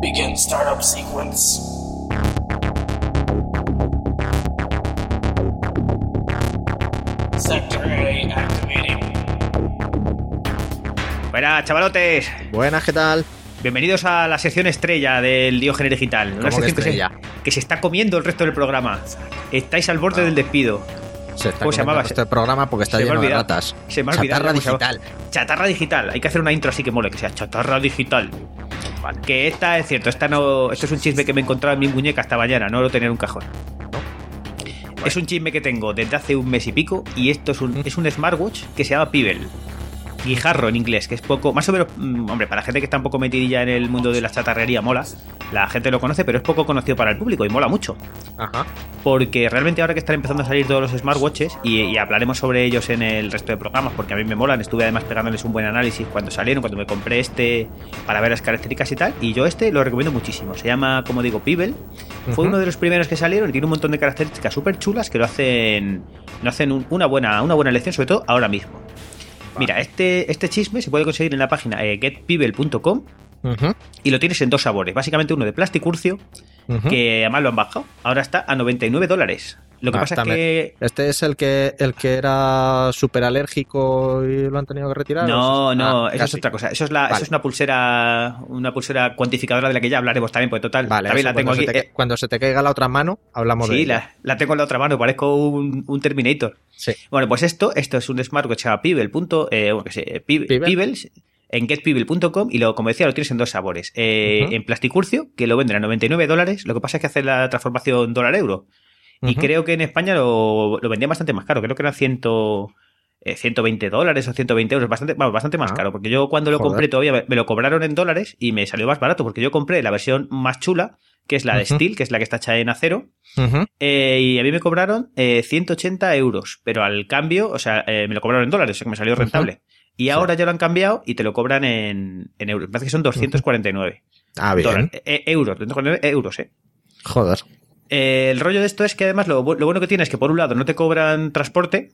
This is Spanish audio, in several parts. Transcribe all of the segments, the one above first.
Begin startup sequence. Sector A activating. Buenas, chavalotes. Buenas, ¿qué tal? Bienvenidos a la sección estrella del Diógenes Digital. Una ¿Cómo que sección que se, estrella? que se está comiendo el resto del programa. Estáis al borde del despido. Se está ¿Cómo se llamaba? este programa porque está Se me lleno de olvidado. ratas. Se me ha olvidado Chatarra digital. Chatarra digital. Hay que hacer una intro así que mole, que sea chatarra digital. Que esta es cierto, esta no, esto es un chisme que me he encontrado en mi muñeca esta mañana, no lo tenía en un cajón. Es un chisme que tengo desde hace un mes y pico y esto es un, es un smartwatch que se llama Pebble. Guijarro en inglés, que es poco, más o menos, mm, hombre, para la gente que está un poco metidilla en el mundo de la chatarrería mola, la gente lo conoce, pero es poco conocido para el público y mola mucho. Ajá. Porque realmente ahora que están empezando a salir todos los smartwatches y, y hablaremos sobre ellos en el resto de programas porque a mí me molan, estuve además pegándoles un buen análisis cuando salieron, cuando me compré este para ver las características y tal, y yo este lo recomiendo muchísimo. Se llama, como digo, Pebble. Fue uno de los primeros que salieron y tiene un montón de características súper chulas que lo hacen, lo hacen un- una, buena, una buena elección, sobre todo ahora mismo. Mira, este, este chisme se puede conseguir en la página eh, getpebble.com Ujú, y lo tienes en dos sabores. Básicamente uno de plasticurcio, ujú. que además lo han bajado. Ahora está a 99 dólares. Lo que Va, pasa es que Este es el que el que era súper alérgico y lo han tenido que retirar. No, ¿O es- no, Ah, eso es otra cosa. Eso es, la, eso es una pulsera, una pulsera cuantificadora de la que ya hablaremos también, porque total, Vale, también eso, la tengo cuando, aquí. se te, eh, cuando se te caiga la otra mano, hablamos de sí, la, la tengo en la otra mano, parezco un, un Terminator. Sí. Bueno, pues esto, esto es un smartwatch Pebble. punto, eh, bueno, que Pebble- Pebble. Pebbles, en getpebble.com y lo, como decía, lo tienes en dos sabores. Eh, Ujú. En plasticurcio, que lo venden a 99 dólares, lo que pasa es que hace la transformación dólar-euro. Y creo que en España lo, lo vendían bastante más caro, creo que eran 100, eh, 120 dólares o 120 euros, bastante, bastante más Ah. caro, porque yo cuando lo Joder. compré todavía me, me lo cobraron en dólares y me salió más barato, porque yo compré la versión más chula, que es la de. Steel, que es la que está hecha en acero, eh, y a mí me cobraron eh, 180 euros, pero al cambio, o sea, eh, me lo cobraron en dólares, o sea que me salió rentable. Y ahora ya lo han cambiado y te lo cobran en, en euros. Me parece que son 249 Ah, bien. Eh, euros, 249 euros, eh. Joder. Eh, el rollo de esto es que además lo, bu- lo bueno que tiene es que por un lado no te cobran transporte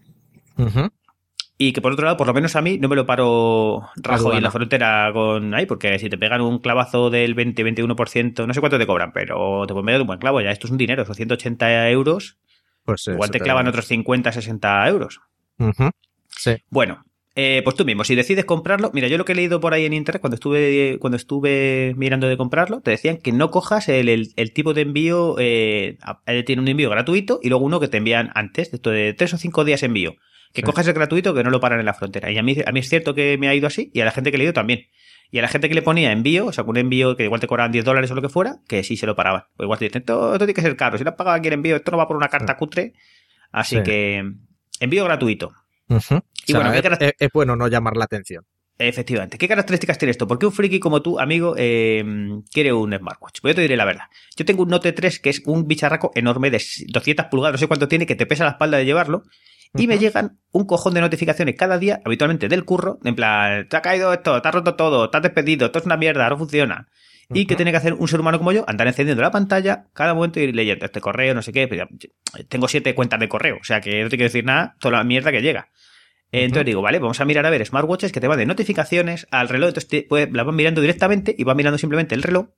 y que por otro lado, por lo menos a mí, no me lo paro Rajoy en la frontera con ahí, porque si te pegan un clavazo del 20-21%, no sé cuánto te cobran, pero te pueden meter un buen clavo ya. Esto es un dinero, son 180 euros, Pues igual eso te clavan otros 50-60 euros. Ujú. Sí. Bueno, eh, pues tú mismo, si decides comprarlo, mira, yo lo que he leído por ahí en internet cuando estuve cuando estuve mirando de comprarlo, te decían que no cojas el, el- el tipo de envío, eh, tiene un envío gratuito y luego uno que te envían antes, de esto de tres o cinco días envío. Que Sí. cojas el gratuito que no lo paran en la frontera. Y a mí, a mí es cierto que me ha ido así y a la gente que he leído también. Y a la gente que le ponía envío, o sea, con un envío que igual te cobraban 10 dólares o lo que fuera, que sí se lo paraban. O igual te dicen, esto, esto tiene que ser caro. Si lo has pagado aquí el envío, esto no va por una carta cutre. Así Sí. que, envío gratuito. Y O sea, bueno, ¿qué es, bueno no llamar la atención. Efectivamente. ¿Qué características tiene esto? ¿Por qué un friki como tú, amigo, eh, quiere un smartwatch? Pues yo te diré la verdad. Yo tengo un Note 3 que es un bicharraco enorme de 200 pulgadas, no sé cuánto tiene, que te pesa la espalda de llevarlo. Y me llegan un cojón de notificaciones cada día, habitualmente del curro, en plan, te ha caído esto, te ha roto todo, te has despedido, esto es una mierda, no funciona. Y que tiene que hacer un ser humano como yo, andar encendiendo la pantalla cada momento y ir leyendo este correo, no sé qué. pero ya- tengo siete cuentas de correo, o sea que no te quiero decir nada, toda la mierda que llega. Entonces digo, vale, vamos a mirar a ver smartwatches que te van de notificaciones al reloj, entonces te, pues, la van mirando directamente y van mirando simplemente el reloj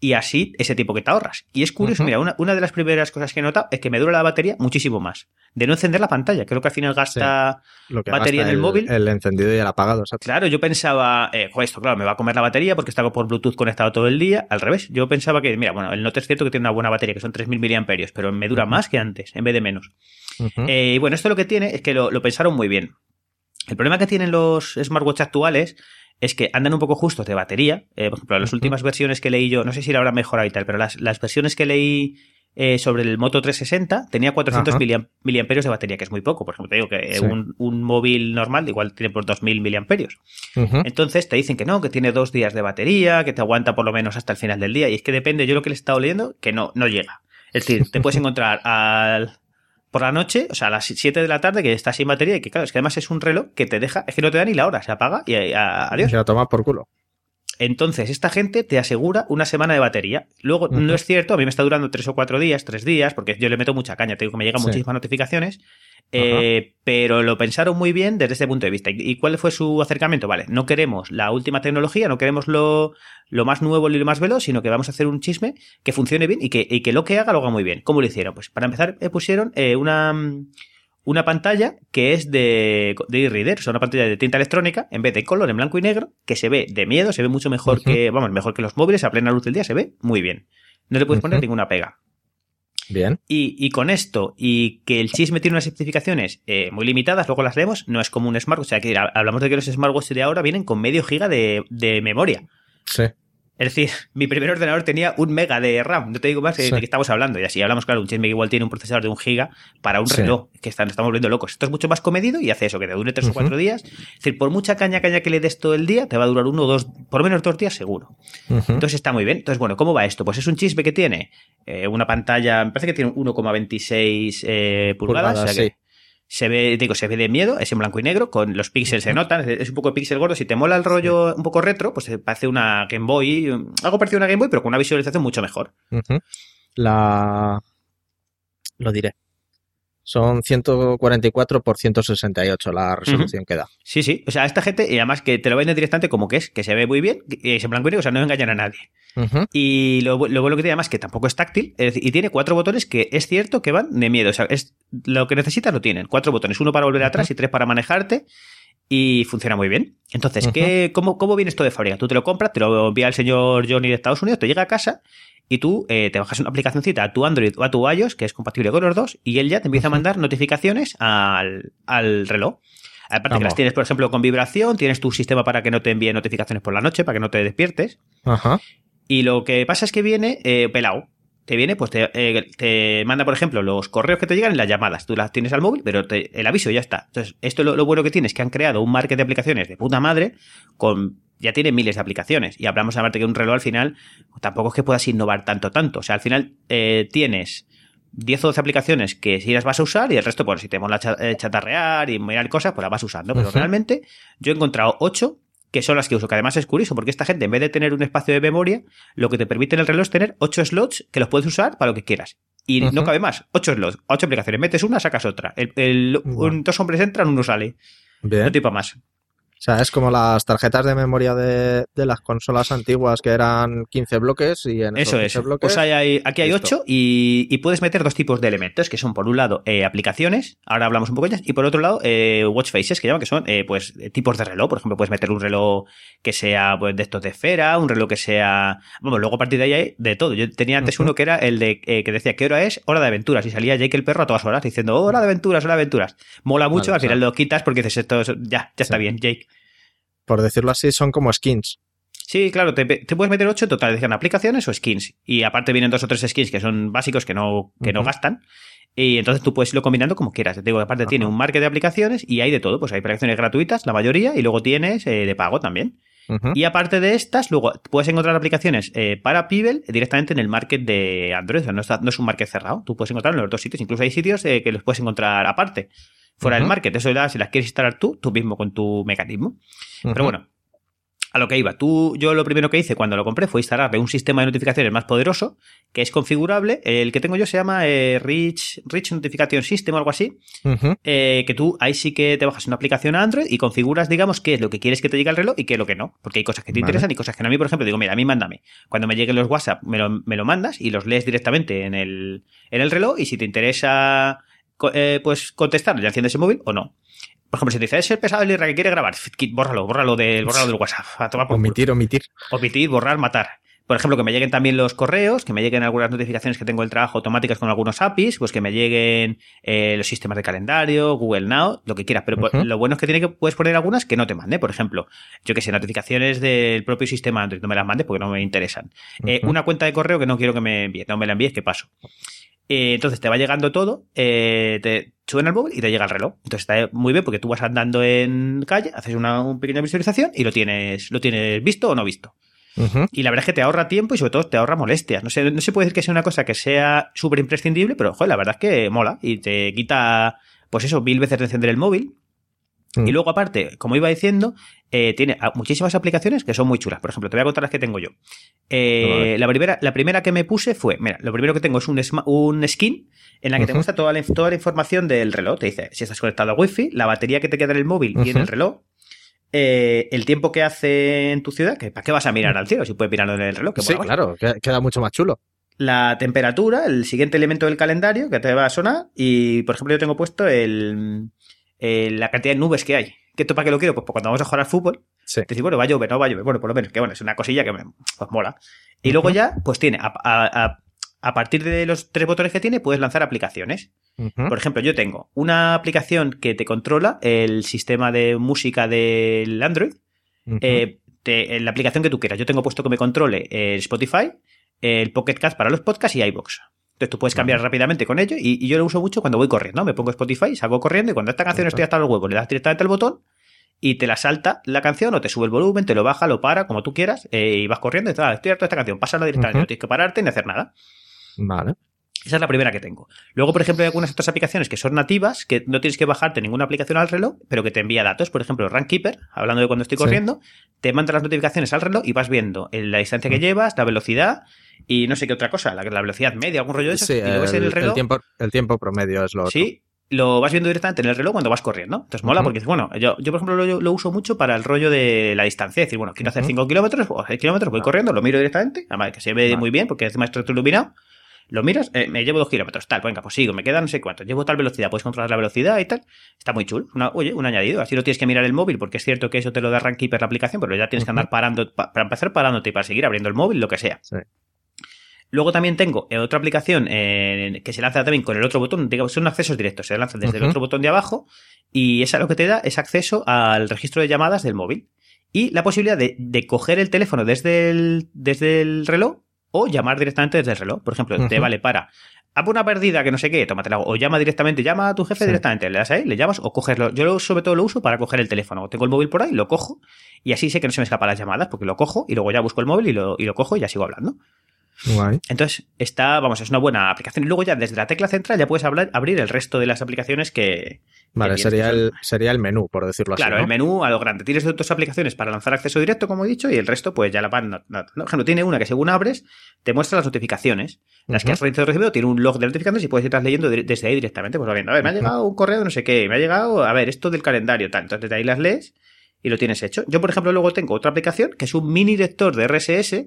y así ese tiempo que te ahorras. Y es curioso, mira, una, una de las primeras cosas que he notado es que me dura la batería muchísimo más. De no encender la pantalla, creo que al final gasta... Lo que Batería gasta en el móvil. El encendido y el apagado. exacto. Claro, yo pensaba, eh, "Jo, esto, claro, me va a comer la batería porque está por Bluetooth conectado todo el día. Al revés, yo pensaba que, mira, bueno, el Note es cierto que tiene una buena batería, que son 3.000 miliamperios, pero me dura más que antes, en vez de menos. Eh, y bueno, esto lo que tiene es que lo, lo pensaron muy bien. El problema que tienen los smartwatch actuales es que andan un poco justos de batería. Eh, por ejemplo, las últimas versiones que leí yo, no sé si la habrán mejorado y tal, pero las, las versiones que leí eh, sobre el Moto 360 tenía 400 Ajá. miliam- miliamperios de batería, que es muy poco. Por ejemplo, te digo que eh, Sí. un, un móvil normal igual tiene por 2000 miliamperios. Entonces te dicen que no, que tiene dos días de batería, que te aguanta por lo menos hasta el final del día. Y es que depende, yo lo que le he estado leyendo, que no, no llega. Es decir, te puedes encontrar al, por la noche, o sea, a las 7 de la tarde, que está sin batería y que, claro, es que además es un reloj que te deja, es que no te da ni la hora, se apaga y a- a- adiós. Se la toma por culo. Entonces, esta gente te asegura una semana de batería. Luego, no es cierto, a mí me está durando tres o cuatro días, tres días, porque yo le meto mucha caña, tengo que me llegan Sí. muchísimas notificaciones. eh, pero lo pensaron muy bien desde este punto de vista. ¿Y y cuál fue su acercamiento? Vale, no queremos la última tecnología, no queremos lo, lo más nuevo y lo más veloz, sino que vamos a hacer un chisme que funcione bien y que, y que lo que haga lo haga muy bien. ¿Cómo lo hicieron? Pues para empezar, eh, pusieron eh, una, mm, una pantalla que es de, de e-reader, o sea, una pantalla de tinta electrónica, en vez de color en blanco y negro, que se ve de miedo, se ve mucho mejor que, vamos, mejor que los móviles, a plena luz del día, se ve muy bien. No le puedes poner ninguna pega. Bien. Y, y con esto, y que el chisme tiene unas especificaciones eh, muy limitadas, luego las leemos, no es como un smartwatch. O sea, que ha- hablamos de que los smartwatches de ahora vienen con medio giga de, de memoria. Sí. Es decir, mi primer ordenador tenía un mega de RAM, no te digo más Sí. de qué estamos hablando. Y así hablamos, claro, un chisme que igual tiene un procesador de un giga para un Sí. reloj, que están, estamos volviendo locos. Esto es mucho más comedido y hace eso, que te dure tres o cuatro días. Es decir, por mucha caña caña que le des todo el día, te va a durar uno o dos, por lo menos dos días seguro. Entonces está muy bien. Entonces, bueno, ¿cómo va esto? Pues es un chisme que tiene eh, una pantalla, me parece que tiene 1,26 eh, pulgadas. Pulgadas, o sea que sí. Se ve, digo, se ve de miedo, es en blanco y negro, con los píxeles se notan, es un poco píxel gordo. Si te mola el rollo un poco retro, pues te parece una Game Boy, algo parecido a una Game Boy, pero con una visualización mucho mejor. La. Lo diré. Son 144 por 168 la resolución que da. Sí, sí. O sea, esta gente, y además que te lo venden directamente como que es, que se ve muy bien, que es en blanco y negro, o sea, no engañan a nadie. Y lo, lo bueno que tiene además es que tampoco es táctil, es decir, y tiene cuatro botones que es cierto que van de miedo. O sea, es lo que necesitas lo tienen. Cuatro botones, uno para volver atrás y tres para manejarte. Y funciona muy bien. Entonces. ¿qué, cómo, ¿cómo viene esto de fábrica? Tú te lo compras, te lo envía el señor Johnny de Estados Unidos, te llega a casa y tú eh, te bajas una aplicacióncita a tu Android o a tu iOS, que es compatible con los dos, y él ya te empieza a mandar notificaciones al, al reloj. Aparte que las tienes, por ejemplo, con vibración, tienes tu sistema para que no te envíe notificaciones por la noche, para que no te despiertes. Ajá. Y lo que pasa es que viene eh, pelado. Te viene, pues te, eh, te manda, por ejemplo, los correos que te llegan y las llamadas. Tú las tienes al móvil, pero te- el aviso ya está. Entonces, esto lo, lo bueno que tiene es que han creado un market de aplicaciones de puta madre con. Ya tiene miles de aplicaciones. Y hablamos aparte que un reloj al final tampoco es que puedas innovar tanto, tanto. O sea, al final eh, tienes 10 o 12 aplicaciones que si las vas a usar y el resto, pues si te mola eh, chatarrear y mirar cosas, pues las vas usando. Pero realmente yo he encontrado 8 que son las que uso, que además es curioso, porque esta gente, en vez de tener un espacio de memoria, lo que te permite en el reloj es tener 8 slots que los puedes usar para lo que quieras. Y no cabe más. 8 slots, 8 aplicaciones. Metes una, sacas otra. El, el- Bueno. un- dos hombres entran, uno sale. Bien. No tipo más. O sea, es como las tarjetas de memoria de, de las consolas antiguas que eran 15 bloques y en esos Eso 15 es. bloques. Pues hay, hay- aquí hay listo. 8 y, y puedes meter dos tipos de elementos, que son por un lado eh, aplicaciones, ahora hablamos un poco de ellas, y por otro lado eh, watch faces, que llaman que son eh, pues tipos de reloj. Por ejemplo, puedes meter un reloj que sea pues, de estos de esfera, un reloj que sea... Vamos, luego a partir de ahí hay de todo. Yo tenía antes uno que era el de eh, que decía qué hora es, hora de aventuras, y salía Jake el perro a todas horas diciendo "Oh, hora de aventuras, hora de aventuras. Mola mucho, Vale, al final lo quitas porque dices esto es- ya, ya está bien, Jake. Por decirlo así, son como skins. Sí, claro, te, te puedes meter 8 en total, aplicaciones o skins. Y aparte vienen dos o tres skins que son básicos que no, que no gastan. Y entonces tú puedes irlo combinando como quieras. Te digo, aparte tiene un market de aplicaciones y hay de todo. Pues hay aplicaciones gratuitas, la mayoría, y luego tienes eh, de pago también. Y aparte de estas, luego puedes encontrar aplicaciones eh, para Pibel directamente en el market de Android. O sea, no, está- no es un market cerrado. Tú puedes encontrar en los dos sitios. Incluso hay sitios eh, que los puedes encontrar aparte, fuera del market. Eso da si las quieres instalar tú, tú mismo con tu mecanismo. Pero bueno, a lo que iba. Tú, yo lo primero que hice cuando lo compré fue instalarle un sistema de notificaciones más poderoso, que es configurable. El que tengo yo se llama eh, Rich, Rich Notification System o algo así. Eh, que tú ahí sí que te bajas una aplicación a Android y configuras, digamos, qué es lo que quieres que te llegue al reloj y qué es lo que no. Porque hay cosas que te Vale. interesan y cosas que no. A mí, por ejemplo, digo, mira, a mí mándame. Cuando me lleguen los WhatsApp, me lo, me lo mandas y los lees directamente en el, en el reloj. Y si te interesa, eh, pues contestar, ya enciendes el móvil o no. Por ejemplo, si te dice, es el pesado el que quiere grabar, bórralo, bórralo del, bórralo del WhatsApp. A tomar por culo. Omitir, omitir. Omitir, borrar, matar. Por ejemplo, que me lleguen también los correos, que me lleguen algunas notificaciones que tengo del trabajo automáticas con algunos APIs, pues que me lleguen eh, los sistemas de calendario, Google Now, lo que quieras. Pero pues, lo bueno es que tiene que puedes poner algunas que no te mande. Por ejemplo, yo que sé, notificaciones del propio sistema Android, no me las mandes porque no me interesan. Eh, una cuenta de correo que no quiero que me envíe, no me la envíes, ¿qué paso? Eh, entonces te va llegando todo, eh, te suena el móvil y te llega el reloj. Entonces está muy bien porque tú vas andando en calle, haces una, una pequeña visualización y lo tienes, lo tienes visto o no visto. Y la verdad es que te ahorra tiempo y sobre todo te ahorra molestias. No, sé, no se puede decir que sea una cosa que sea súper imprescindible, pero joder, la verdad es que mola y te quita, pues eso, mil veces de encender el móvil. Mm. Y luego, aparte, como iba diciendo, eh, tiene muchísimas aplicaciones que son muy chulas. Por ejemplo, te voy a contar las que tengo yo. Eh, la, primera, la primera que me puse fue, mira, lo primero que tengo es un, un skin en la que te muestra toda la, toda la información del reloj. Te dice si estás conectado a Wi-Fi, la batería que te queda en el móvil y en el reloj. eh, el tiempo que hace en tu ciudad, que ¿para qué vas a mirar al cielo si puedes mirarlo en el reloj? Que Sí, claro, que- queda mucho más chulo. La temperatura, el siguiente elemento del calendario que te va a sonar. Y, por ejemplo, yo tengo puesto el, el- la cantidad de nubes que hay. ¿Qué esto para qué lo quiero? Pues cuando vamos a jugar al fútbol, Sí. te dices, bueno, va a llover, no va a llover. Bueno, por lo menos, que bueno, es una cosilla que me pues, mola. Y luego ya, pues tiene, a, a- a- a partir de los tres botones que tiene, puedes lanzar aplicaciones. Por ejemplo, yo tengo una aplicación que te controla el sistema de música del Android. Eh, te- la aplicación que tú quieras. Yo tengo puesto que me controle el Spotify, el Pocket Cast para los podcasts y iBox. Entonces tú puedes cambiar rápidamente con ello y, y yo lo uso mucho cuando voy corriendo. Me pongo Spotify, salgo corriendo y cuando esta canción estoy hasta los huevos, le das directamente al botón y te la salta la canción o te sube el volumen, te lo baja, lo para, como tú quieras, eh, y vas corriendo y dices, ah, estoy harto de esta canción, pásala directamente, no tienes que pararte ni hacer nada. Vale. Esa es la primera que tengo. Luego, por ejemplo, hay algunas otras aplicaciones que son nativas, que no tienes que bajarte ninguna aplicación al reloj, pero que te envía datos. Por ejemplo, Runkeeper, hablando de cuando estoy Sí. corriendo, te manda las notificaciones al reloj y vas viendo la distancia que Mm. llevas, la velocidad y no sé qué otra cosa, la, la velocidad media, algún rollo de eso. Sí, y lo ves en el reloj. tiempo, el tiempo promedio es lo otro. Sí, lo vas viendo directamente en el reloj cuando vas corriendo. Entonces mola Ujú. porque, bueno, yo, yo por ejemplo lo, lo uso mucho para el rollo de la distancia. Es decir, bueno, quiero hacer Ujú. 5 kilómetros o 6 kilómetros, voy Vale. corriendo, lo miro directamente, además que se ve muy bien porque encima está iluminado. Lo miras, eh, me llevo 2 kilómetros, tal, venga, pues sigo, me quedan no sé cuánto, llevo tal velocidad, puedes controlar la velocidad y tal. Está muy chulo. Una- oye, un añadido. Así no tienes que mirar el móvil, porque es cierto que eso te lo da Runkeeper la aplicación, pero ya tienes que andar parando, pa- para empezar parándote y para seguir abriendo el móvil, lo que sea. Sí. Luego también tengo eh, otra aplicación eh, que se lanza también con el otro botón, digamos, son accesos directos, se lanzan desde el otro botón de abajo y esa lo que te da es acceso al registro de llamadas del móvil y la posibilidad de, de coger el teléfono desde el, desde el reloj o llamar directamente desde el reloj. Por ejemplo, te vale para haz una perdida que no sé qué, tómatela o llama directamente, llama a tu jefe Sí. directamente, le das ahí, le llamas o cogerlo. Yo sobre todo lo uso para coger el teléfono. Tengo el móvil por ahí, lo cojo y así sé que no se me escapan las llamadas porque lo cojo y luego ya busco el móvil y lo, y lo cojo y ya sigo hablando. Guay. Entonces, está, vamos, es una buena aplicación. Y luego ya desde la tecla central ya puedes hablar, abrir el resto de las aplicaciones que... Vale, que sería el, sería el menú, por decirlo Claro, así. el ¿no? menú a lo grande. Tienes dos aplicaciones para lanzar acceso directo, como he dicho, y el resto, pues ya la van. no- no- Por ejemplo, tiene una que según abres, te muestra las notificaciones. Las que has recibido, tiene un log de notificaciones y puedes irlas leyendo desde ahí directamente. Pues va viendo, a ver, me ha llegado un correo de no sé qué, me ha llegado, a ver, esto del calendario, tal. Entonces de ahí las lees y lo tienes hecho. Yo, por ejemplo, luego tengo otra aplicación que es un mini lector de RSS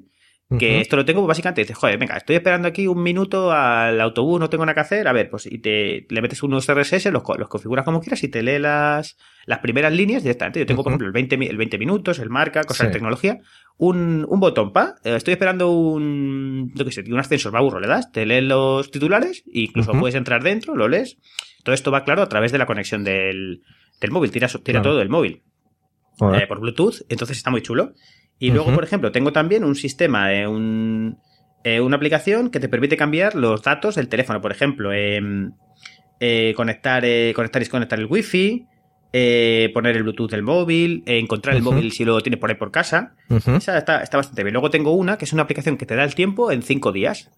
que esto lo tengo básicamente, dices, joder, venga, estoy esperando aquí un minuto al autobús, no tengo nada que hacer, a ver, pues y te le metes unos RSS, los, los configuras como quieras y te lee las, las primeras líneas directamente. Yo tengo, por ejemplo, el 20, mi- el 20 minutos, el marca, cosas de tecnología, un, un botón, pa, eh, estoy esperando un, yo qué sé, un ascensor, me aburro, le das, te lees los titulares, e incluso puedes entrar dentro, lo lees. Todo esto va claro a través de la conexión del, del móvil, tira, tira Claro. todo del móvil eh, por Bluetooth, entonces está muy chulo. Y luego, por ejemplo, tengo también un sistema, eh, un, eh, una aplicación que te permite cambiar los datos del teléfono. Por ejemplo, em, eh, conectar, conectar y desconectar el wifi, poner el Bluetooth del móvil, encontrar el móvil si lo tienes por ahí por casa. Ujú. Esa está, está bastante bien. Luego tengo una que es una aplicación que te da el tiempo en cinco días.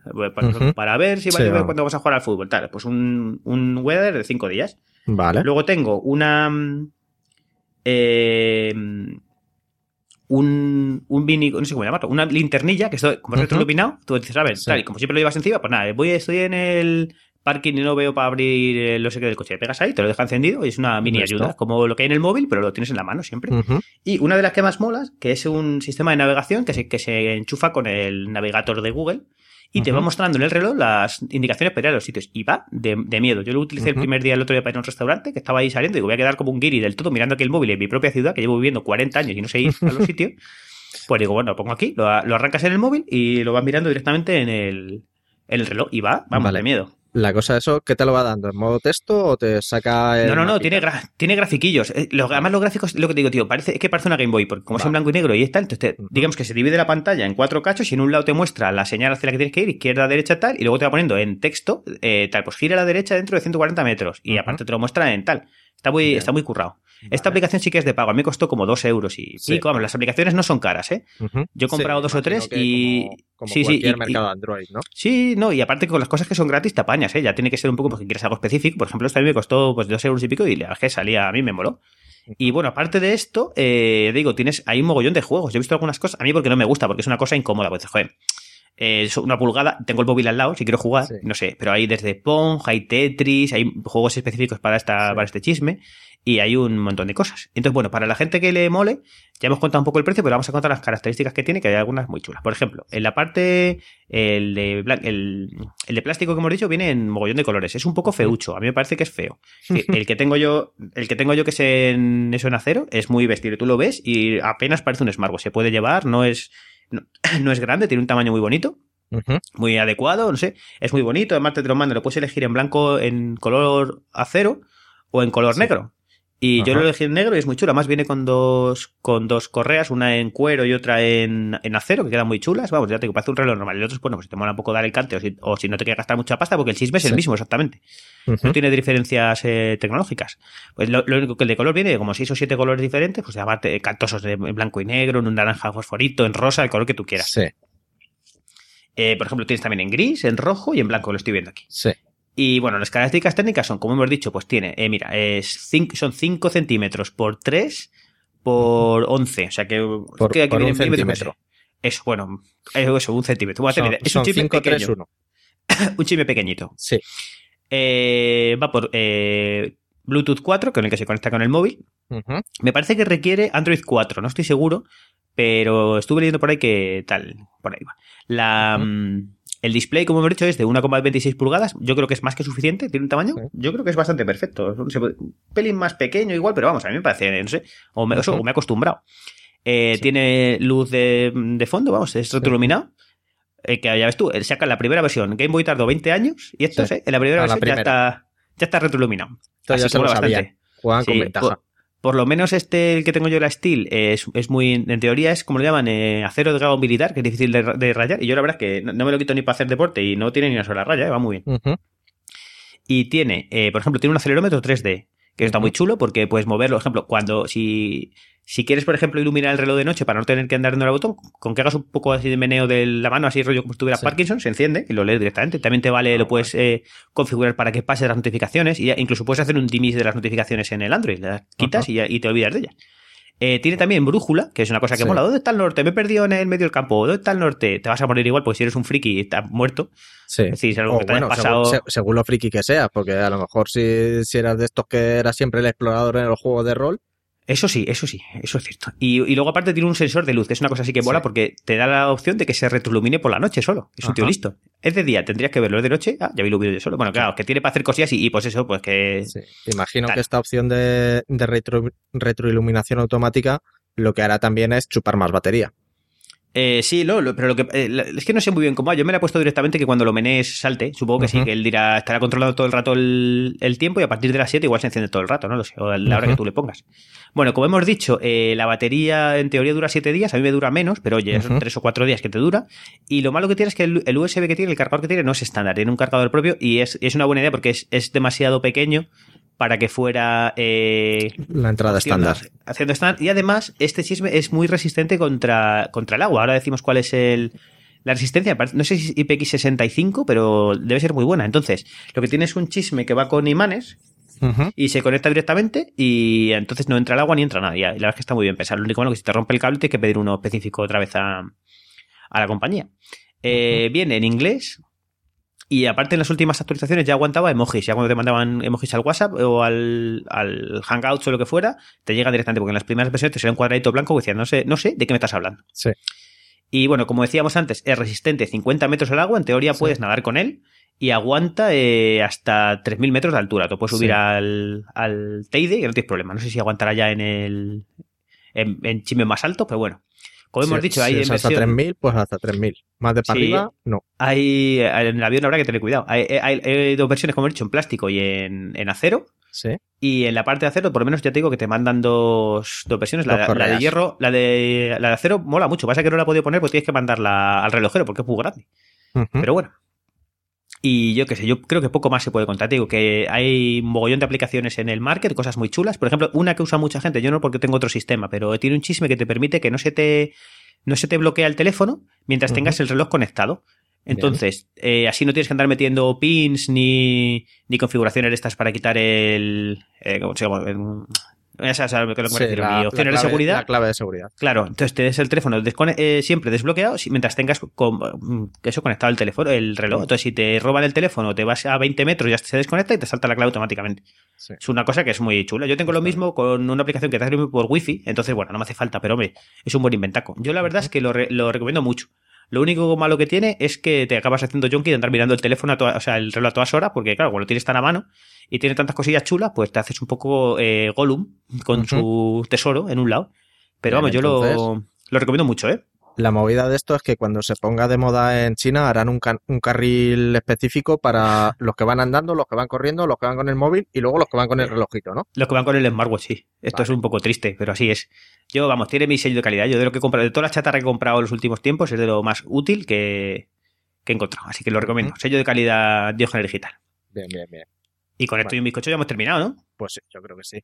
Para, ver si va Sí, a vamos. cuando vas a jugar al fútbol. Tal. Pues un, un weather de cinco días. Vale. Luego tengo una. eh, un, un mini, no sé cómo llamarlo, una linternilla que está como Ujú. retroiluminado. Tú dices, a ver, Sí. tal, y como siempre lo llevas encima, pues nada, voy, estoy en el parking y no veo para abrir no sé qué del coche. Le pegas ahí, te lo deja encendido y es una mini Listo. ayuda, como lo que hay en el móvil, pero lo tienes en la mano siempre. Y una de las que más molas, que es un sistema de navegación que se, que se enchufa con el navegador de Google y te va mostrando en el reloj las indicaciones para ir a los sitios. Y va de, de miedo. Yo lo utilicé el primer día, el otro día para ir a un restaurante, que estaba ahí saliendo y digo, voy a quedar como un guiri del todo mirando aquí el móvil en mi propia ciudad, que llevo viviendo 40 años y no sé ir a los sitios. Pues digo, bueno, lo pongo aquí, lo, lo arrancas en el móvil y lo vas mirando directamente en el, en el reloj. Y va, vamos, Vale. de miedo. La cosa eso, ¿qué te lo va dando? ¿En modo texto o te saca el No, no, no, tiene, gra- tiene grafiquillos. Eh, lo- además, los gráficos, lo que te digo, tío, parece, es que parece una Game Boy, porque como es en blanco y negro y está, entonces te- digamos que se divide la pantalla en cuatro cachos y en un lado te muestra la señal hacia la que tienes que ir, izquierda, derecha, tal, y luego te va poniendo en texto, eh, tal, pues gira a la derecha dentro de 140 metros, y aparte te lo muestra en tal. Está muy, Bien. está muy currado. Esta aplicación sí que es de pago, a mí me costó como dos euros y Sí. pico, vamos, las aplicaciones no son caras, ¿eh? Yo he comprado dos o tres y- Como, como sí, sí, cualquier y- mercado Android, ¿no? Sí, no, y aparte que con las cosas que son gratis te apañas, ¿eh? Ya tiene que ser un poco porque quieres algo específico. Por ejemplo, esto a mí me costó pues dos euros y pico y la que salía, a mí me moló. Y bueno, aparte de esto, eh, digo, tienes, hay un mogollón de juegos. Yo he visto algunas cosas, a mí porque no me gusta, porque es una cosa incómoda, porque joder, eh, es una pulgada, tengo el móvil al lado si quiero jugar, Sí. no sé, pero hay desde Pong, hay Tetris, hay juegos específicos para esta, Sí. para este chisme, y hay un montón de cosas. Entonces, bueno, para la gente que le mole, ya hemos contado un poco el precio, pero vamos a contar las características que tiene, que hay algunas muy chulas. Por ejemplo, en la parte, el de, el, el de plástico que hemos dicho viene en mogollón de colores. Es un poco feucho, a mí me parece que es feo. El que tengo yo, el que tengo yo que es en eso en acero, es muy vestido. Tú lo ves y apenas parece un smartwatch. Se puede llevar, no es, no, no es grande, tiene un tamaño muy bonito muy adecuado, no sé, es muy bonito, además te lo mando, lo puedes elegir en blanco, en color acero o en color Sí. negro. Y yo lo elegí en negro y es muy chula, además viene con dos, con dos correas, una en cuero y otra en, en acero, que quedan muy chulas, vamos, ya te parece un reloj normal. El otro es, bueno, pues si te mola un poco dar el cante o si, o si no te quieres gastar mucha pasta, porque el chisme es el Sí. mismo exactamente. No tiene diferencias eh, tecnológicas. Pues lo, lo único que el de color viene de como seis o siete colores diferentes, pues aparte cantosos de en blanco y negro, en un naranja fosforito, en rosa, el color que tú quieras. Sí, Eh, por ejemplo, tienes también en gris, en rojo y en blanco, lo estoy viendo aquí. sí. Y bueno, las características técnicas son, como hemos dicho, pues tiene, eh, mira, es cinco- son 5 centímetros por 3 por 11. O sea que, Por- que aquí por viene un centímetro. Eso, bueno, eso, un centímetro. Bueno, Son, mira, es son un chisme 5, 3, pequeño. 1. Un chisme pequeñito. Sí. Eh, va por eh, Bluetooth 4, con el que se conecta con el móvil. Me parece que requiere Android 4, no estoy seguro, pero estuve leyendo por ahí que tal, por ahí va. La, el display, como hemos dicho, es de 1,26 pulgadas. Yo creo que es más que suficiente, tiene un tamaño. Yo creo que es bastante perfecto. Es un, pelín más pequeño igual, pero vamos, a mí me parece, no sé, o me, eso, Ujú. o me he acostumbrado. Eh, Sí. Tiene luz de, de fondo, vamos, es retroiluminado. Eh, que ya ves tú, eh, saca la primera versión. Game Boy tardó 20 años y esto Sí. eh, en la primera A la versión ya está, ya está retroiluminado. Esto ya se lo bastante. Juegan con ventaja. Por, por lo menos este, el que tengo yo, la Steel, es, es muy, en teoría es como lo llaman, eh, acero de grado militar, que es difícil de, ra- de rayar. Y yo la verdad es que no, no me lo quito ni para hacer deporte y no tiene ni una sola raya, eh, va muy bien. Y tiene, eh, por ejemplo, tiene un acelerómetro 3D, que está muy chulo porque puedes moverlo. Por ejemplo, cuando, si, si quieres, por ejemplo, iluminar el reloj de noche para no tener que andar dando el botón, con que hagas un poco así de meneo de la mano, así rollo como si tuviera Sí. Parkinson, se enciende y lo lees directamente. También te vale, Ah, lo puedes eh, configurar para que pase las notificaciones y ya- incluso puedes hacer un dimis de las notificaciones en el Android. Las quitas y, ya- y te olvidas de ellas. Eh, tiene también brújula, que es una cosa que Sí. mola. ¿Dónde está el norte? Me he perdido en el medio del campo. ¿Dónde está el norte? Te vas a morir igual, porque si eres un friki estás muerto. Sí. Es decir, es algo O que te bueno, pasado. según, se- según lo friki que seas, porque a lo mejor si, si eras de estos que era siempre el explorador en los juegos de rol, Eso sí, eso sí, eso es cierto. Y, y luego aparte tiene un sensor de luz, que es una cosa así que mola Sí. porque te da la opción de que se retroilumine por la noche solo. Es un tío listo. Es de día, tendrías que verlo. Es de noche, ah, ya vi yo solo. Bueno, claro, que tiene para hacer cosillas y, y pues eso, pues que... sí. imagino que esta opción de, de retro- retroiluminación automática lo que hará también es chupar más batería. Eh, sí, lo, lo- pero lo que eh, es que no sé muy bien cómo va. Yo me la he puesto directamente que cuando lo menees salte. Supongo que sí, que él dirá, estará controlando todo el rato el, el tiempo y a partir de las 7 igual se enciende todo el rato, no lo sé, o la hora que tú le pongas. Bueno, como hemos dicho, eh, la batería en teoría dura 7 días, a mí me dura menos, pero oye, son Ujú. 3 o 4 días que te dura. Y lo malo que tiene es que el, el USB que tiene, el cargador que tiene, no es estándar, tiene un cargador propio y es, es una buena idea porque es, es demasiado pequeño para que fuera eh, La entrada estándar. Haciendo estándar. Y además, este chisme es muy resistente contra, contra el agua. Ahora decimos cuál es el, la resistencia. No sé si es IPX65, pero debe ser muy buena. Entonces, lo que tiene es un chisme que va con imanes y se conecta directamente y entonces no entra el agua ni entra nada. Y la verdad es que está muy bien pensado. Lo único malo que si te rompe el cable tienes que pedir uno específico otra vez a, a la compañía. Eh, Viene en inglés. Y aparte en las últimas actualizaciones ya aguantaba emojis, ya cuando te mandaban emojis al WhatsApp o al, al Hangouts o lo que fuera, te llegan directamente, porque en las primeras versiones te sale un cuadradito blanco que decía, no sé, no sé de qué me estás hablando. Sí. Y bueno, como decíamos antes, es resistente 50 metros al agua, en teoría Sí. puedes nadar con él y aguanta eh, hasta 3.000 metros de altura. Te puedes subir Sí. al, al Teide y no tienes problema. No sé si aguantará ya en el en, en más alto, pero bueno. Como hemos Si- dicho, si hay en es hasta versión- 3000, pues hasta 3000. Más de para Sí. arriba, no. hay en el avión habrá que tener cuidado. Hay, hay- hay dos versiones, como he dicho, en plástico y en, en acero. Sí. Y en la parte de acero, por lo menos ya te digo que te mandan dos, dos versiones. La, de hierro, la de, la de acero mola mucho. Pasa que no la he podido poner porque tienes que mandarla al relojero porque es muy grande. Pero bueno. Y yo qué sé, yo creo que poco más se puede contar. Te digo que hay un mogollón de aplicaciones en el market, cosas muy chulas. Por ejemplo, una que usa mucha gente, yo no porque tengo otro sistema, pero tiene un chisme que te permite que no se te, no se te bloquea el teléfono mientras tengas el reloj conectado. Entonces, eh, así no tienes que andar metiendo pins ni, ni configuraciones de estas para quitar el. eh, ¿Cómo se llama? El- Esa es a lo que me Sí, refiero. la- Mi opción la de clave- seguridad. La clave de seguridad. Claro, entonces te des el teléfono eh, siempre desbloqueado mientras tengas con, mm, eso conectado el teléfono, el reloj. Entonces, si te roban el teléfono, te vas a 20 metros, ya se desconecta y te salta la clave automáticamente. Sí. Es una cosa que es muy chula. Yo tengo lo mismo con una aplicación que te hace por wifi, entonces, bueno, no me hace falta, pero hombre, es un buen inventaco. Yo la verdad es que lo, re- lo recomiendo mucho. Lo único malo que tiene es que te acabas haciendo junkie de andar mirando el teléfono, a toda- o sea, el reloj a todas horas, porque claro, cuando lo tienes tan a mano y tiene tantas cosillas chulas, pues te haces un poco eh, Gollum con su tesoro en un lado. Pero Bien, vamos, yo lo, lo recomiendo mucho, ¿eh? La movida de esto es que cuando se ponga de moda en China harán un, un carril específico para los que van andando, los que van corriendo, los que van con el móvil y luego los que van con el relojito, ¿no? Los que van con el smartwatch, sí. Esto es un poco triste, pero así es. Yo, vamos, tiene mi sello de calidad. Yo de lo que he comprado, de toda la chatarra que he comprado en los últimos tiempos, es de lo más útil que, que he encontrado. Así que lo recomiendo. Sello de calidad Diógenes Digital. Bien, bien, bien. Y con esto y un bizcocho ya hemos terminado, ¿no? Pues sí, yo creo que sí.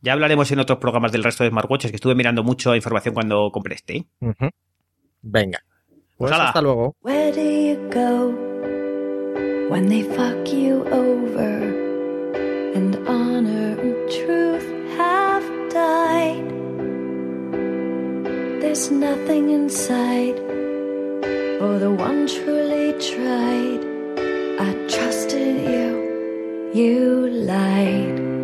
Ya hablaremos en otros programas del resto de smartwatches, que estuve mirando mucho información cuando compré este. ¿eh? Venga. Pues Pues hasta luego. Where do you go when they fuck you over and honor and truth have died? There's nothing inside for the one truly tried. I trusted you, you lied.